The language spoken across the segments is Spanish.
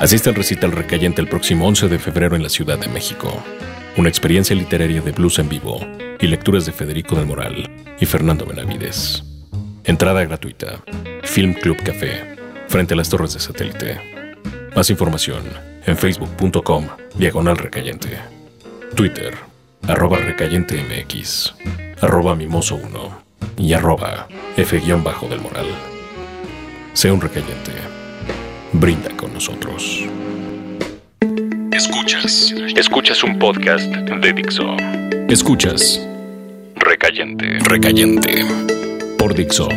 Asiste al recital recayente el próximo 11 de febrero en la Ciudad de México. Una experiencia literaria de blues en vivo y lecturas de Federico del Moral y Fernando Benavides. Entrada gratuita. Film Club Café, frente a las torres de satélite. Más información en facebook.com diagonal recayente. Twitter, arroba recayente arroba mimoso 1 y arroba f-del moral. Sea un recayente. Brinda con nosotros. Escuchas. Escuchas un podcast de Dixo. Escuchas. Recayente. Recayente. Por Dixo.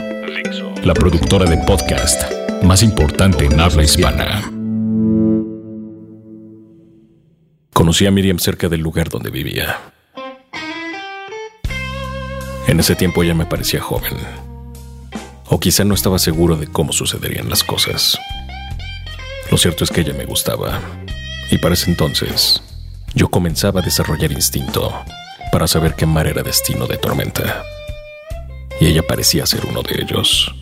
La productora de podcast más importante en habla hispana. Conocí a Miriam cerca del lugar donde vivía. En ese tiempo ella me parecía joven. O quizá no estaba seguro de cómo sucederían las cosas. Lo cierto es que ella me gustaba. Y para ese entonces, yo comenzaba a desarrollar instinto para saber qué mar era destino de tormenta. Y ella parecía ser uno de ellos.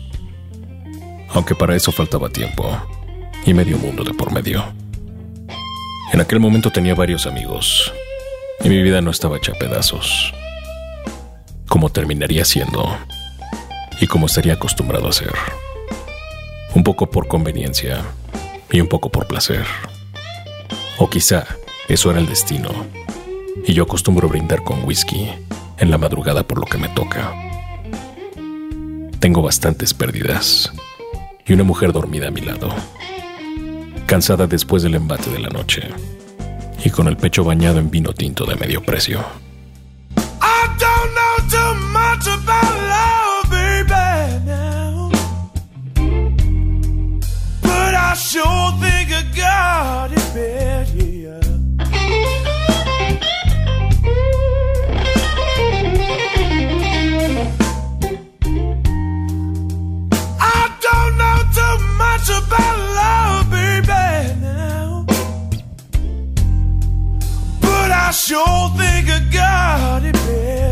Aunque para eso faltaba tiempo y medio mundo de por medio. En aquel momento tenía varios amigos y mi vida no estaba hecha a pedazos. Como terminaría siendo y como estaría acostumbrado a ser. Un poco por conveniencia y un poco por placer. O quizá eso era el destino y yo acostumbro brindar con whisky en la madrugada por lo que me toca. Tengo bastantes pérdidas y una mujer dormida a mi lado, cansada después del embate de la noche y con el pecho bañado en vino tinto de medio precio. I don't know too much about love, baby, now. But I sure think I got it bed.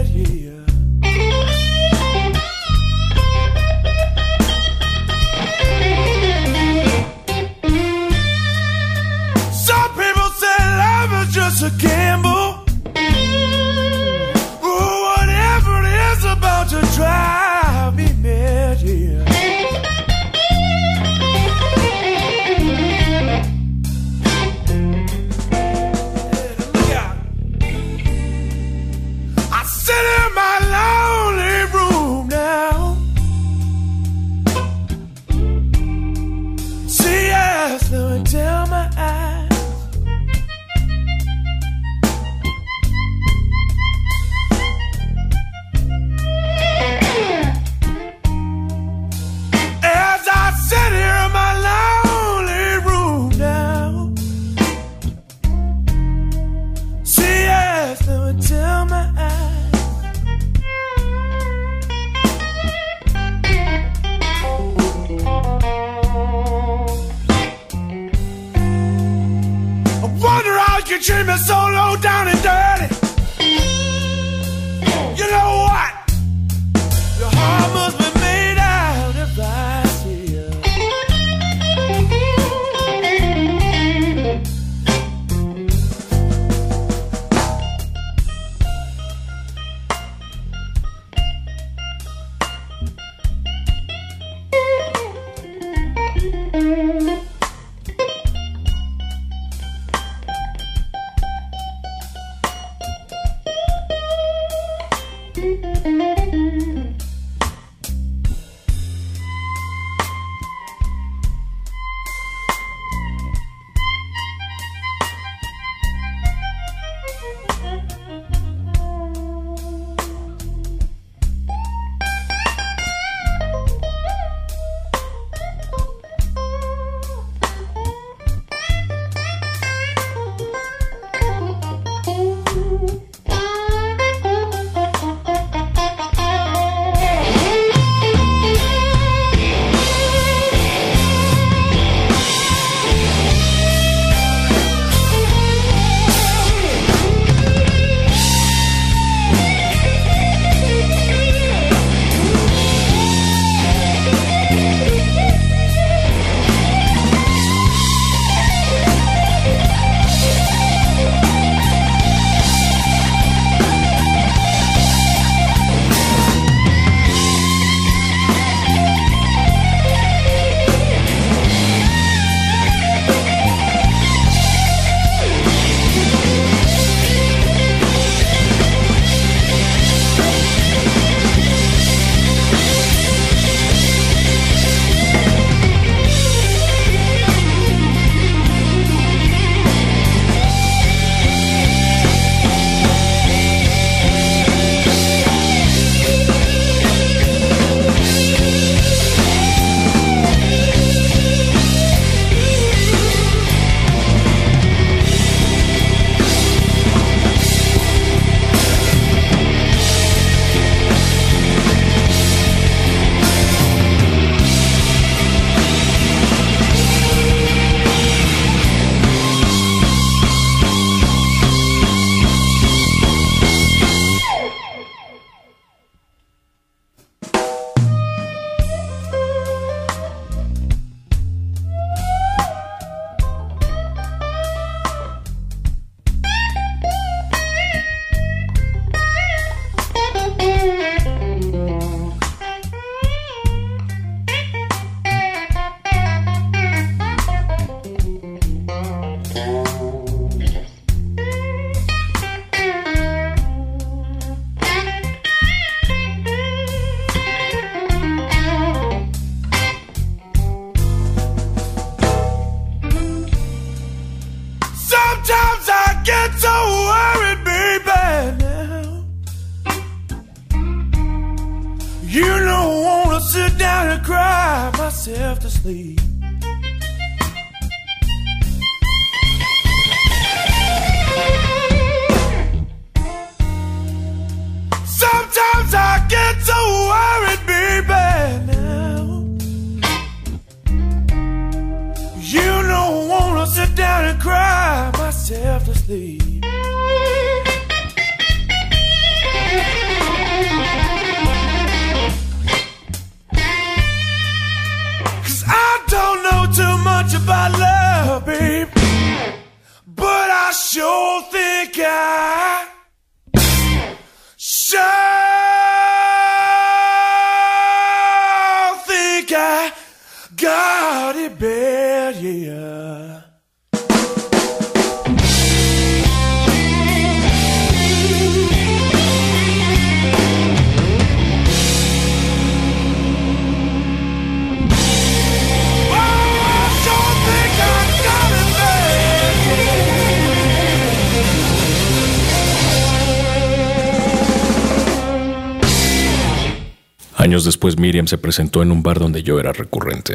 Años después Miriam se presentó en un bar donde yo era recurrente.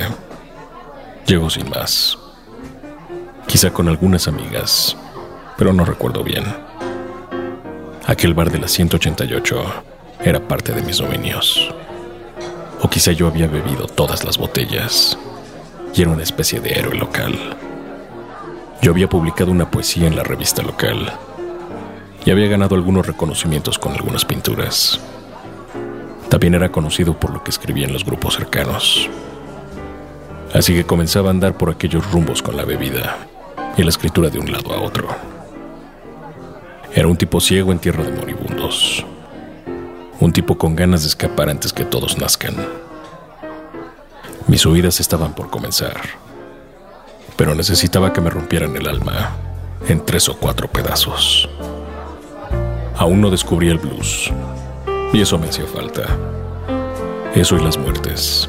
Llegó sin más. Quizá con algunas amigas, pero no recuerdo bien. Aquel bar de la 188 era parte de mis dominios. O quizá yo había bebido todas las botellas y era una especie de héroe local. Yo había publicado una poesía en la revista local y había ganado algunos reconocimientos con algunas pinturas. También era conocido por lo que escribía en los grupos cercanos. Así que comenzaba a andar por aquellos rumbos con la bebida y la escritura de un lado a otro. Era un tipo ciego en tierra de moribundos. Un tipo con ganas de escapar antes que todos nazcan. Mis oídas estaban por comenzar, pero necesitaba que me rompieran el alma en tres o cuatro pedazos. Aún no descubrí el blues, y eso me hacía falta. Eso y las muertes,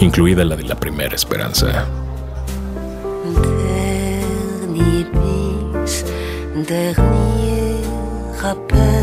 incluida la de la primera esperanza. Dernier bis, dernier rappel,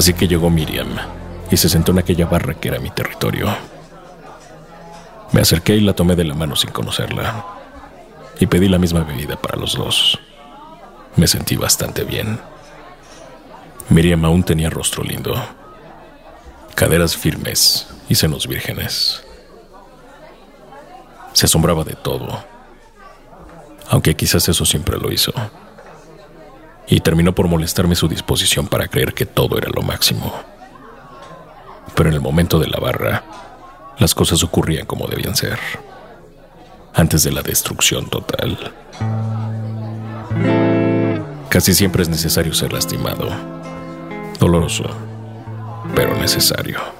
Así que llegó Miriam y se sentó en aquella barra que era mi territorio. Me acerqué y la tomé de la mano sin conocerla. Y pedí la misma bebida para los dos. Me sentí bastante bien. Miriam aún tenía rostro lindo, caderas firmes y senos vírgenes. Se asombraba de todo, aunque quizás eso siempre lo hizo. Y terminó por molestarme su disposición para creer que todo era lo máximo. Pero en el momento de la barra, las cosas ocurrían como debían ser, antes de la destrucción total. Casi siempre es necesario ser lastimado, doloroso, pero necesario.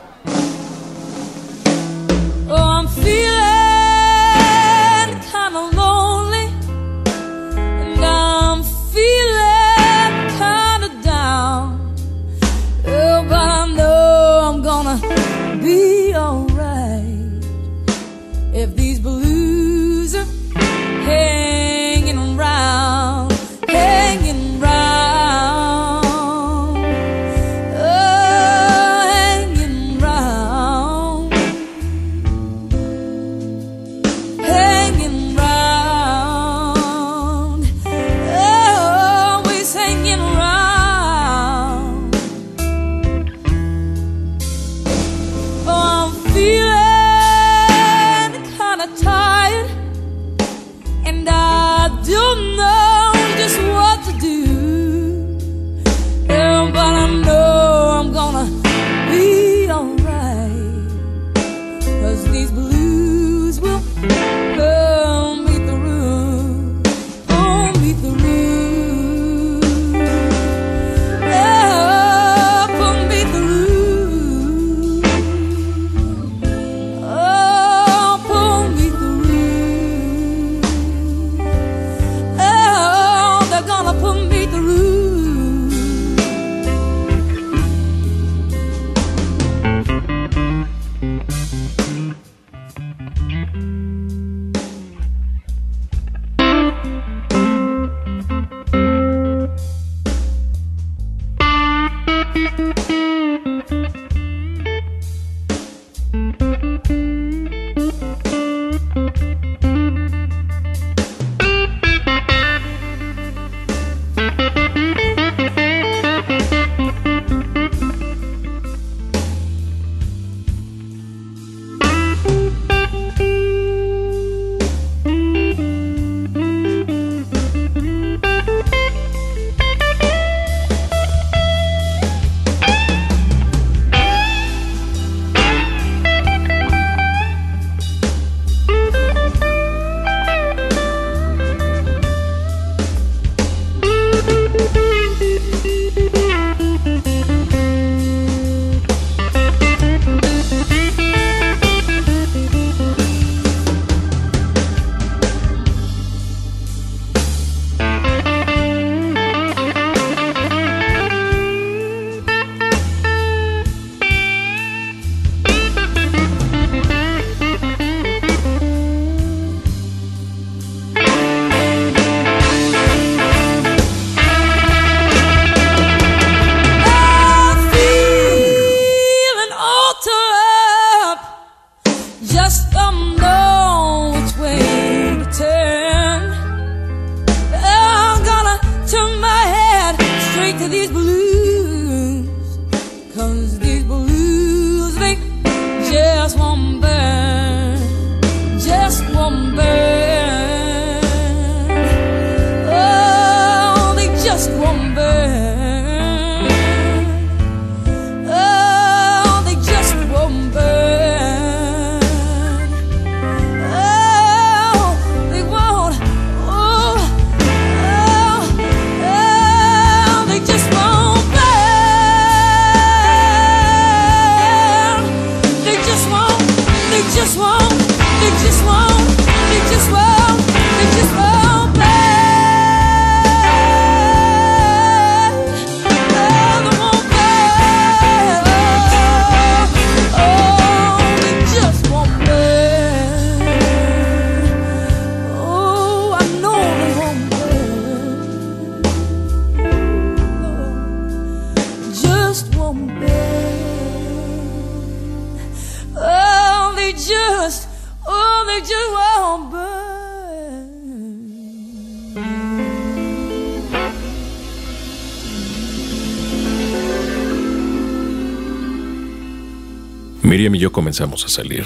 Comenzamos a salir,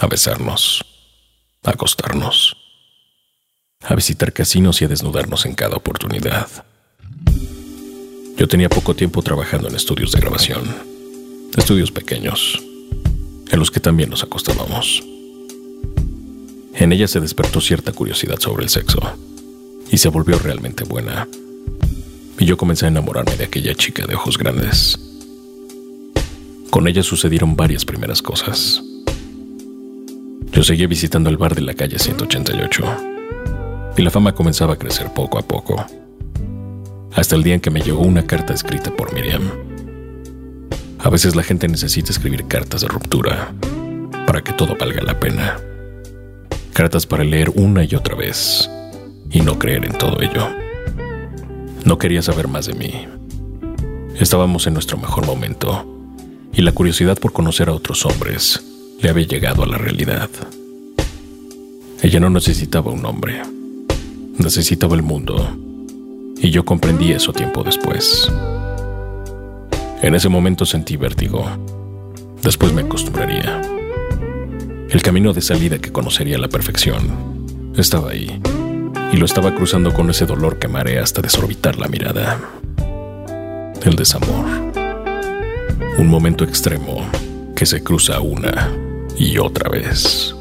a besarnos, a acostarnos, a visitar casinos y a desnudarnos en cada oportunidad. Yo tenía poco tiempo trabajando en estudios de grabación, estudios pequeños, en los que también nos acostábamos. En ella se despertó cierta curiosidad sobre el sexo y se volvió realmente buena. Y yo comencé a enamorarme de aquella chica de ojos grandes. Con ella sucedieron varias primeras cosas. Yo seguía visitando el bar de la calle 188 y la fama comenzaba a crecer poco a poco. Hasta el día en que me llegó una carta escrita por Miriam. A veces la gente necesita escribir cartas de ruptura para que todo valga la pena. Cartas para leer una y otra vez y no creer en todo ello. No quería saber más de mí. Estábamos en nuestro mejor momento y la curiosidad por conocer a otros hombres le había llegado a la realidad. Ella no necesitaba un hombre, necesitaba el mundo y yo comprendí eso tiempo después. En ese momento sentí vértigo. Después me acostumbraría. El camino de salida que conocería a la perfección estaba ahí y lo estaba cruzando con ese dolor que marea hasta desorbitar la mirada. El desamor. Un momento extremo que se cruza una y otra vez.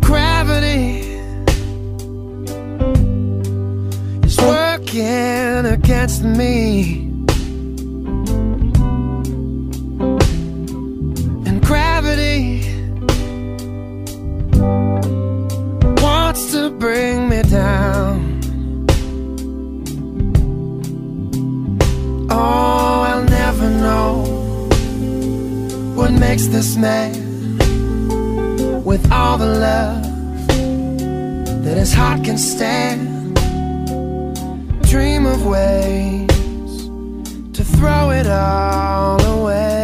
Gravity. Makes this man with all the love that his heart can stand. Dream of ways to throw it all away.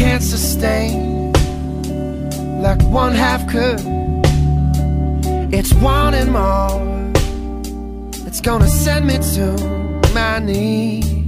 Can't sustain like one half could. It's wanting more. It's gonna send me to my knees.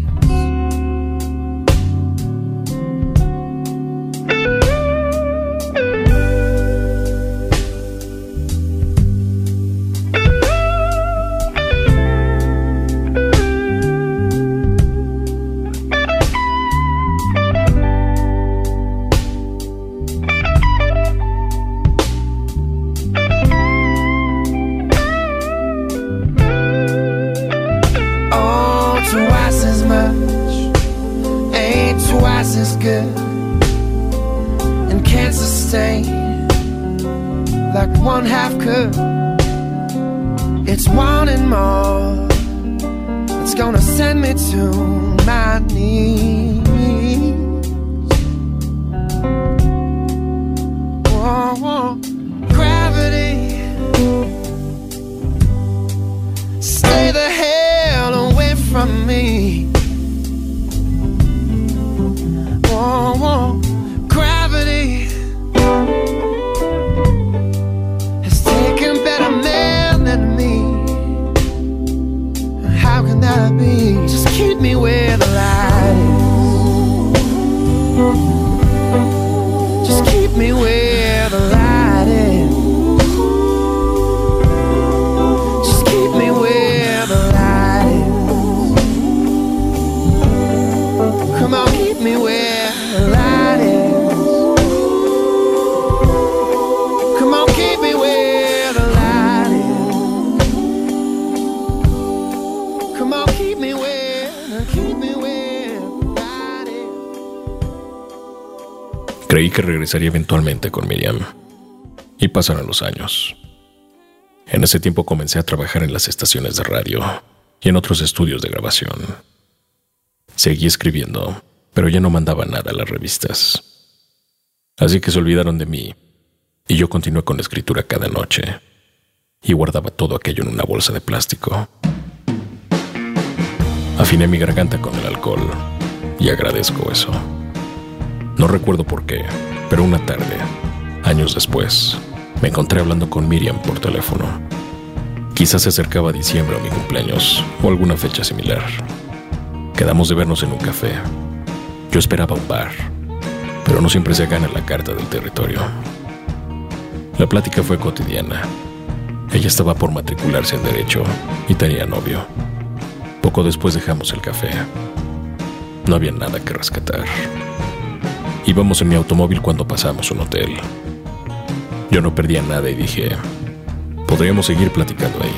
Creí que regresaría eventualmente con Miriam. Y pasaron los años. En ese tiempo comencé a trabajar en las estaciones de radio y en otros estudios de grabación. Seguí escribiendo, pero ya no mandaba nada a las revistas. Así que se olvidaron de mí y yo continué con la escritura cada noche y guardaba todo aquello en una bolsa de plástico. Afiné mi garganta con el alcohol y agradezco eso. No recuerdo por qué, pero una tarde, años después, me encontré hablando con Miriam por teléfono. Quizás se acercaba diciembre o mi cumpleaños o alguna fecha similar. Quedamos de vernos en un café. Yo esperaba un bar, pero no siempre se gana la carta del territorio. La plática fue cotidiana. Ella estaba por matricularse en Derecho y tenía novio. Poco después dejamos el café. No había nada que rescatar. Íbamos en mi automóvil cuando pasamos un hotel. Yo no perdía nada y dije, podríamos seguir platicando ahí.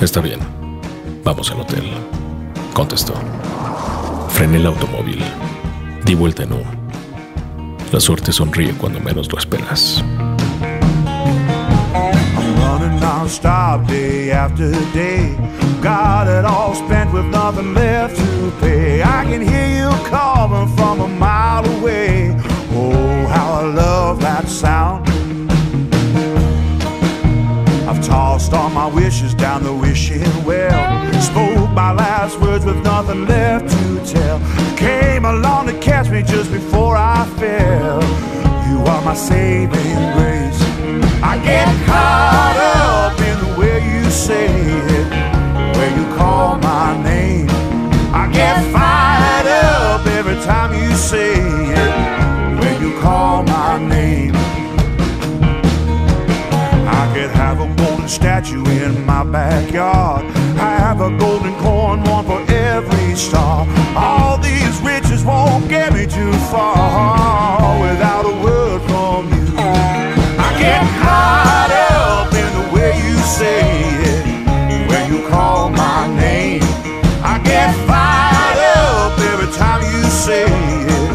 Está bien, vamos al hotel, contestó. Frené el automóvil, di vuelta en U. La suerte sonríe cuando menos lo esperas. Got it all spent with nothing left to pay. I can hear you calling from a mile away. Oh, how I love that sound. I've tossed all my wishes down the wishing well. Spoke my last words with nothing left to tell. Came along to catch me just before I fell. You are my saving grace. I get caught golden statue in my backyard. I have a golden coin, one for every star. All these riches won't get me too far without a word from you. I get caught up in the way you say it when you call my name. I get fired up every time you say it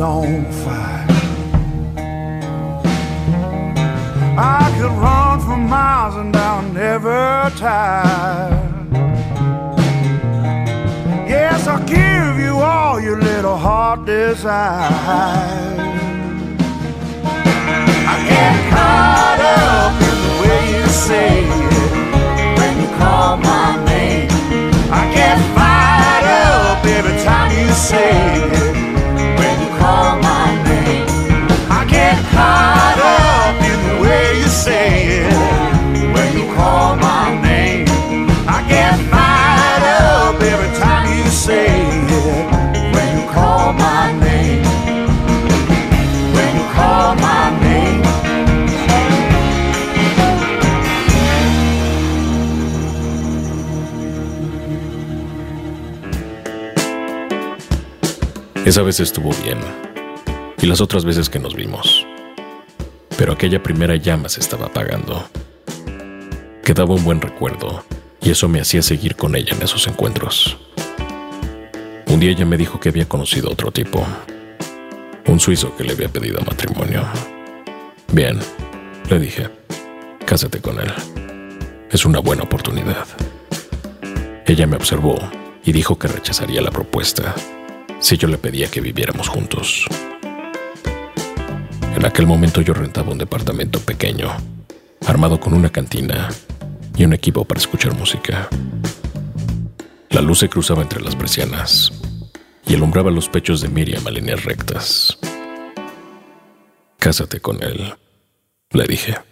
on fire. I could run for miles and I'll never tire. Yes, I'll give you all your little heart desires. I get caught up in the way you say it when you call my name. I get fired up every time you say it Esa vez estuvo bien. Y las otras veces que nos vimos. Pero aquella primera llama se estaba apagando. Quedaba un buen recuerdo, y eso me hacía seguir con ella en esos encuentros. Un día ella me dijo que había conocido a otro tipo. Un suizo que le había pedido matrimonio. Bien, le dije, cásate con él. Es una buena oportunidad. Ella me observó y dijo que rechazaría la propuesta si yo le pedía que viviéramos juntos. En aquel momento yo rentaba un departamento pequeño, armado con una cantina y un equipo para escuchar música. La luz se cruzaba entre las persianas y alumbraba los pechos de Miriam a líneas rectas. Cásate con él, le dije.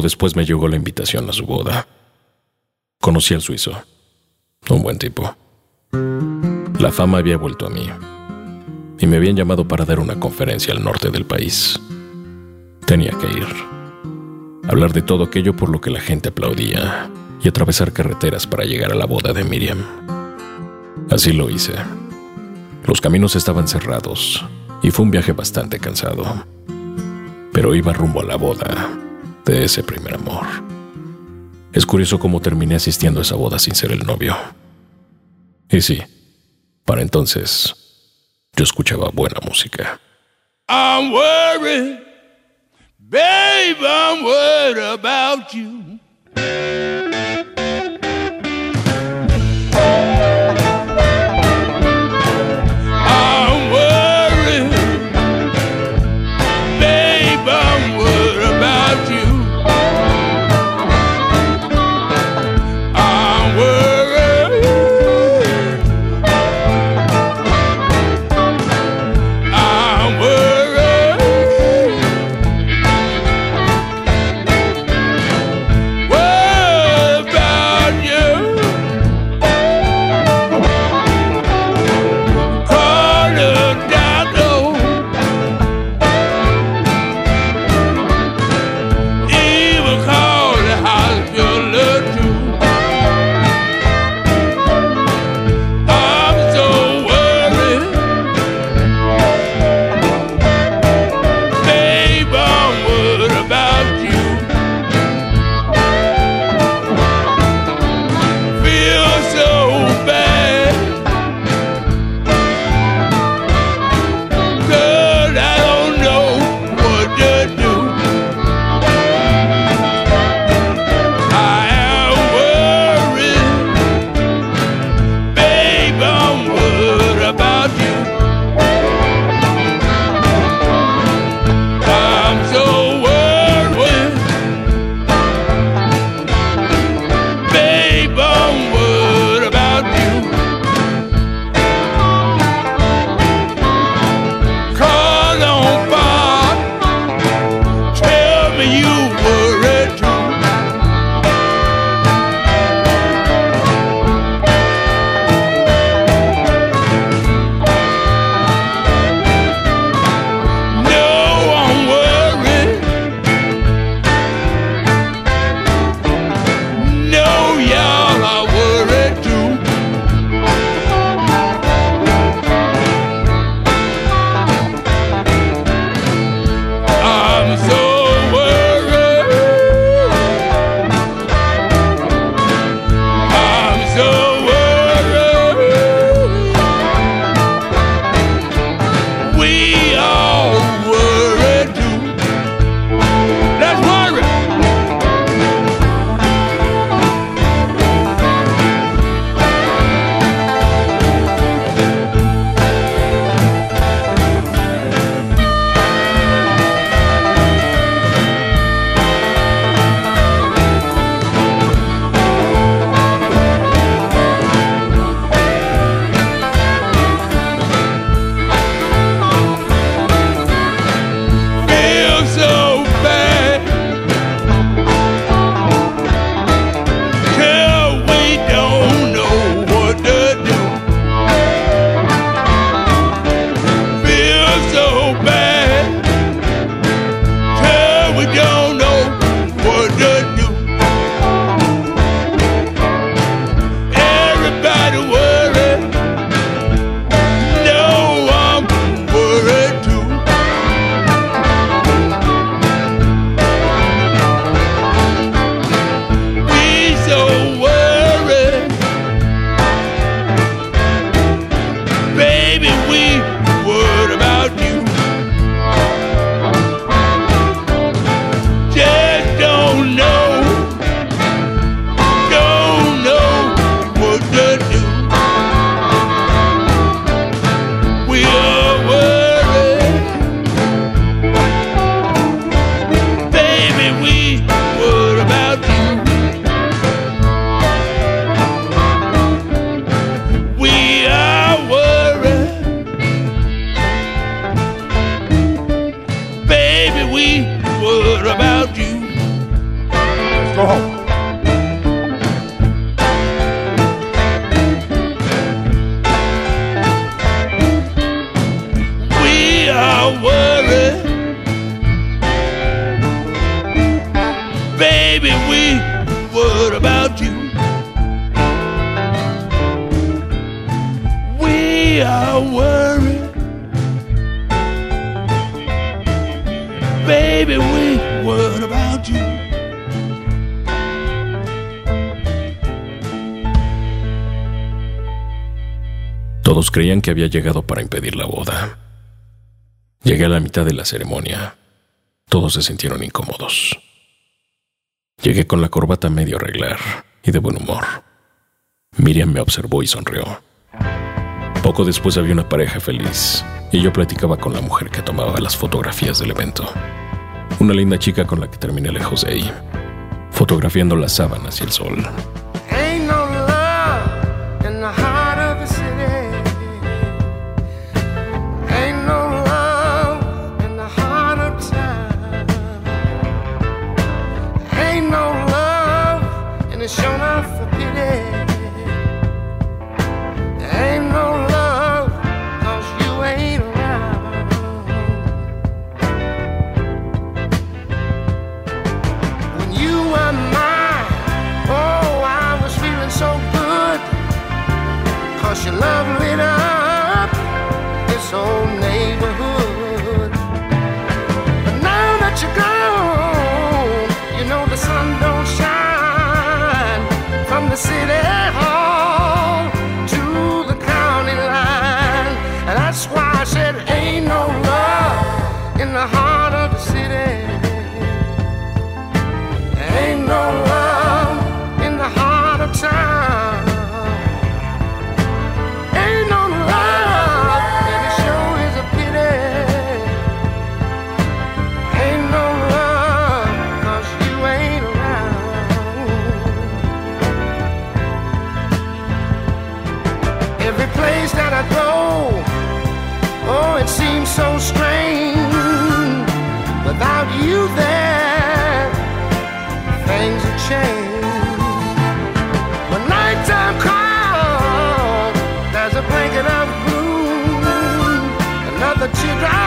Después me llegó la invitación a su boda. Conocí al suizo. Un buen tipo. La fama había vuelto a mí. Y me habían llamado para dar una conferencia al norte del país. Tenía que ir. Hablar de todo aquello por lo que la gente aplaudía y atravesar carreteras para llegar a la boda de Miriam. Así lo hice. Los caminos estaban cerrados y fue un viaje bastante cansado. Pero iba rumbo a la boda de ese primer amor. Es curioso cómo terminé asistiendo a esa boda sin ser el novio. Y sí, para entonces yo escuchaba buena música. I'm worried, babe, I'm worried about you. so bad. había llegado para impedir la boda. Llegué a la mitad de la ceremonia. Todos se sintieron incómodos. Llegué con la corbata medio arreglar y de buen humor. Miriam me observó y sonrió. Poco después había una pareja feliz y yo platicaba con la mujer que tomaba las fotografías del evento. Una linda chica con la que terminé lejos de ahí, fotografiando las sábanas y el sol. what you.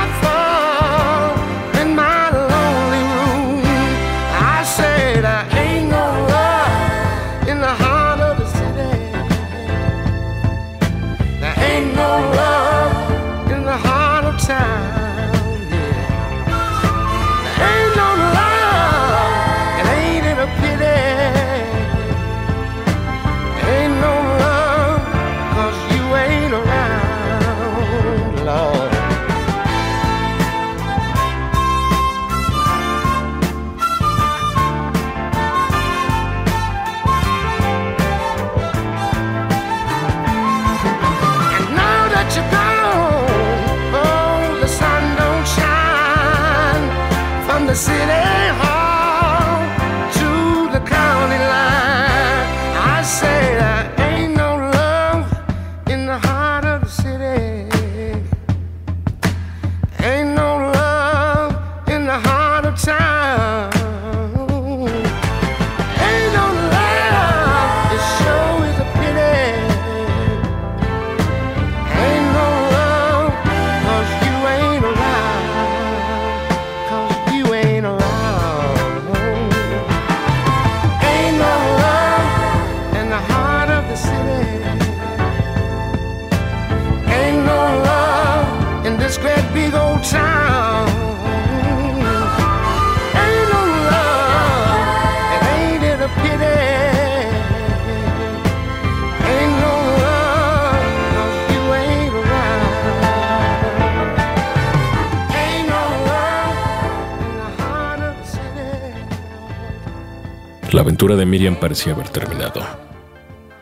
la aventura de Miriam parecía haber terminado.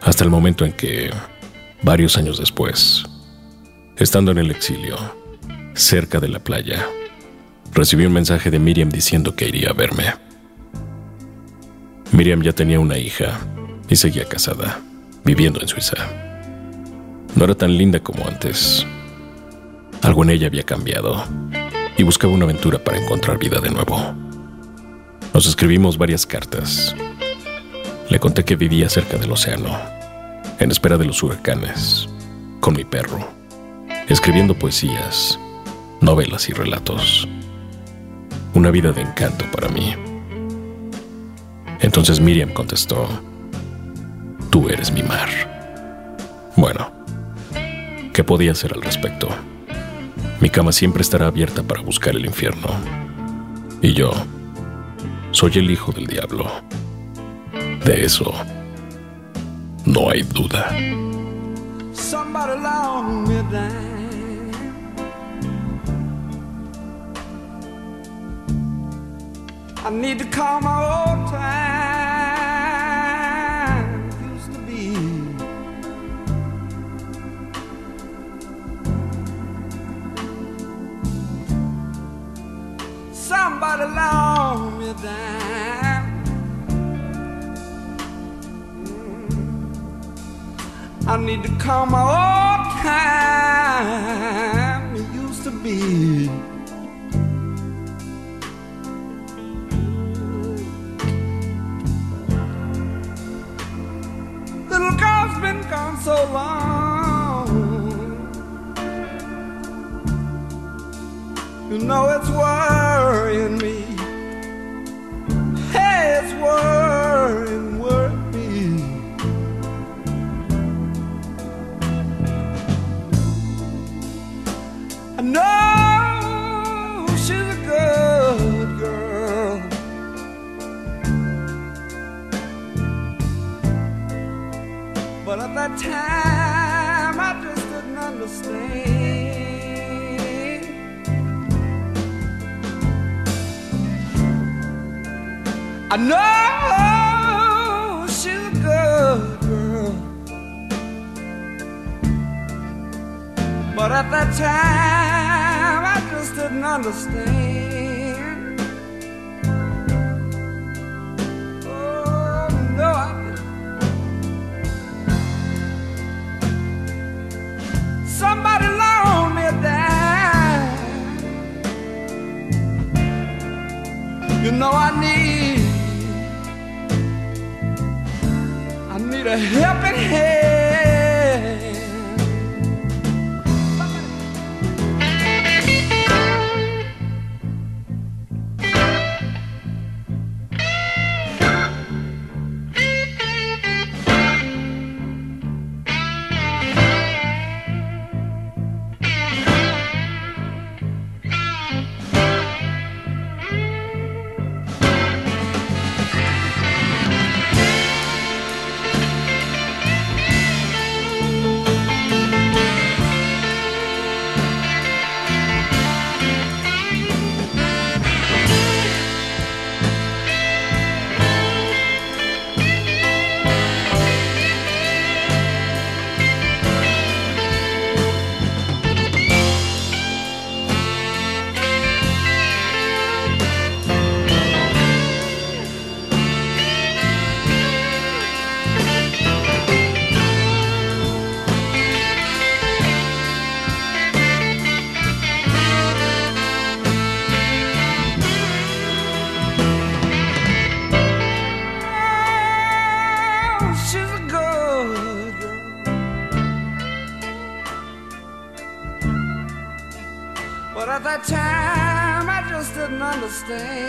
Hasta el momento en que, varios años después, estando en el exilio, cerca de la playa, recibí un mensaje de Miriam diciendo que iría a verme. Miriam ya tenía una hija y seguía casada, viviendo en Suiza. No era tan linda como antes. Algo en ella había cambiado y buscaba una aventura para encontrar vida de nuevo. Nos escribimos varias cartas. Le conté que vivía cerca del océano, en espera de los huracanes, con mi perro, escribiendo poesías, novelas y relatos. Una vida de encanto para mí. Entonces Miriam contestó, Tú eres mi mar. Bueno, ¿qué podía hacer al respecto? Mi cama siempre estará abierta para buscar el infierno. Y yo soy el hijo del diablo. De eso no hay duda. Somebody long me down. Mm. I need to call my old time it used to be. Little girl's been gone so long. You know it's worrying me. Hey, it's worrying, worrying me. I know she's a good girl. But at that time, I know she's a good girl. But at that time, I just didn't understand. Oh, no, I didn't. Somebody loan me a dime. You know I need, a helping hand. stay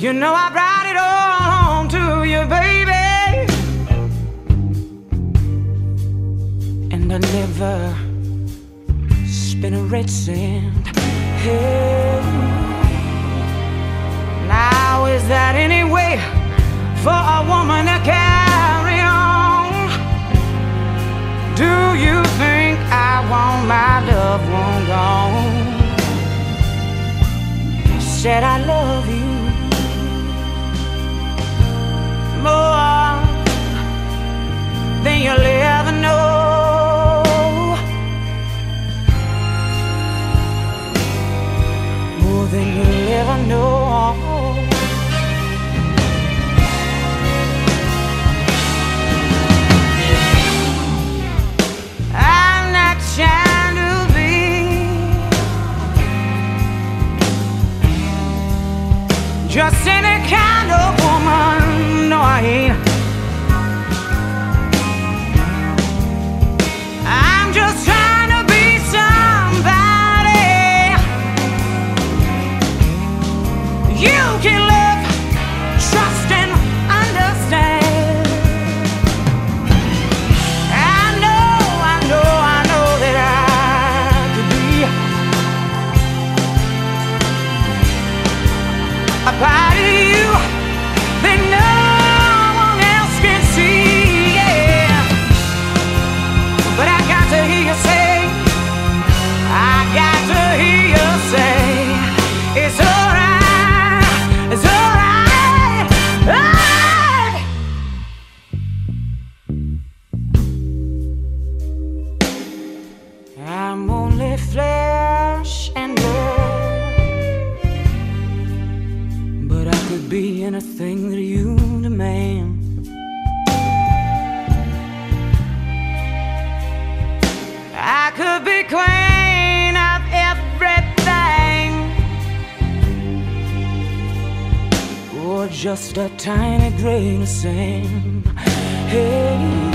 You know I brought it all home to you, baby. And I never spin a red cent. Hey. Now is that any way for a woman to carry on? Do you think I want my loved one gone? Said I love you more than you'll ever know. More than you'll ever know. I'm not trying to be just any kind. I ain't a tiny grain of sand. Hey.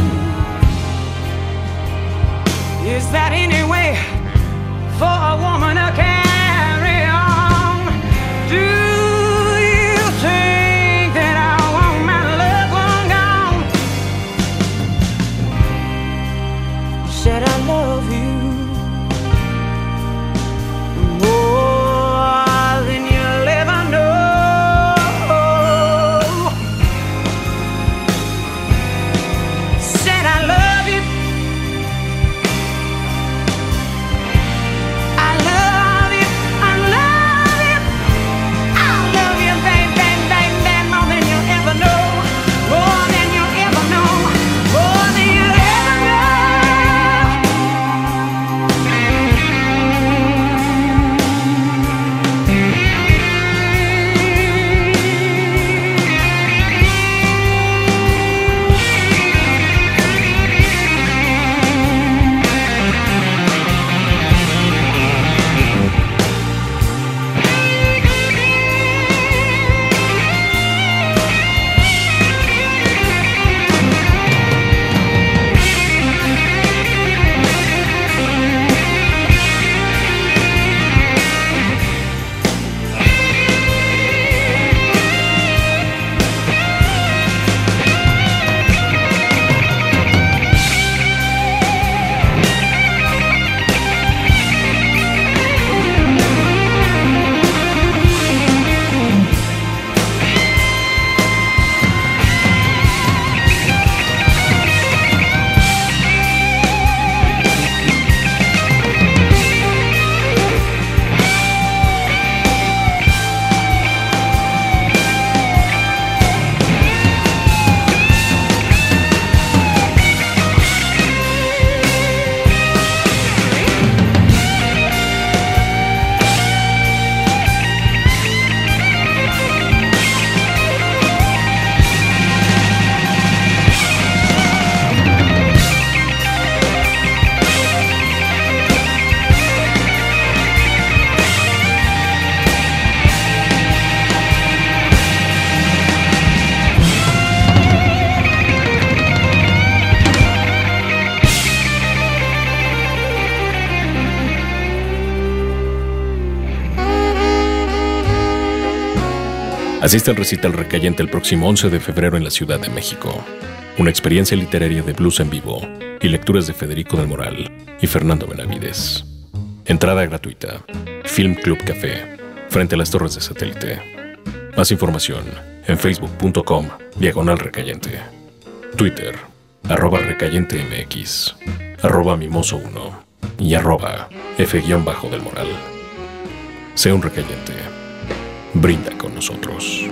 Asiste al recital recayente el próximo 11 de febrero en la Ciudad de México. Una experiencia literaria de blues en vivo y lecturas de Federico del Moral y Fernando Benavides. Entrada gratuita. Film Club Café, frente a las torres de satélite. Más información en facebook.com diagonal recayente. Twitter, arroba recayente MX, arroba mimoso 1 y arroba F-del moral. Sea un recayente. Brinda con nosotros.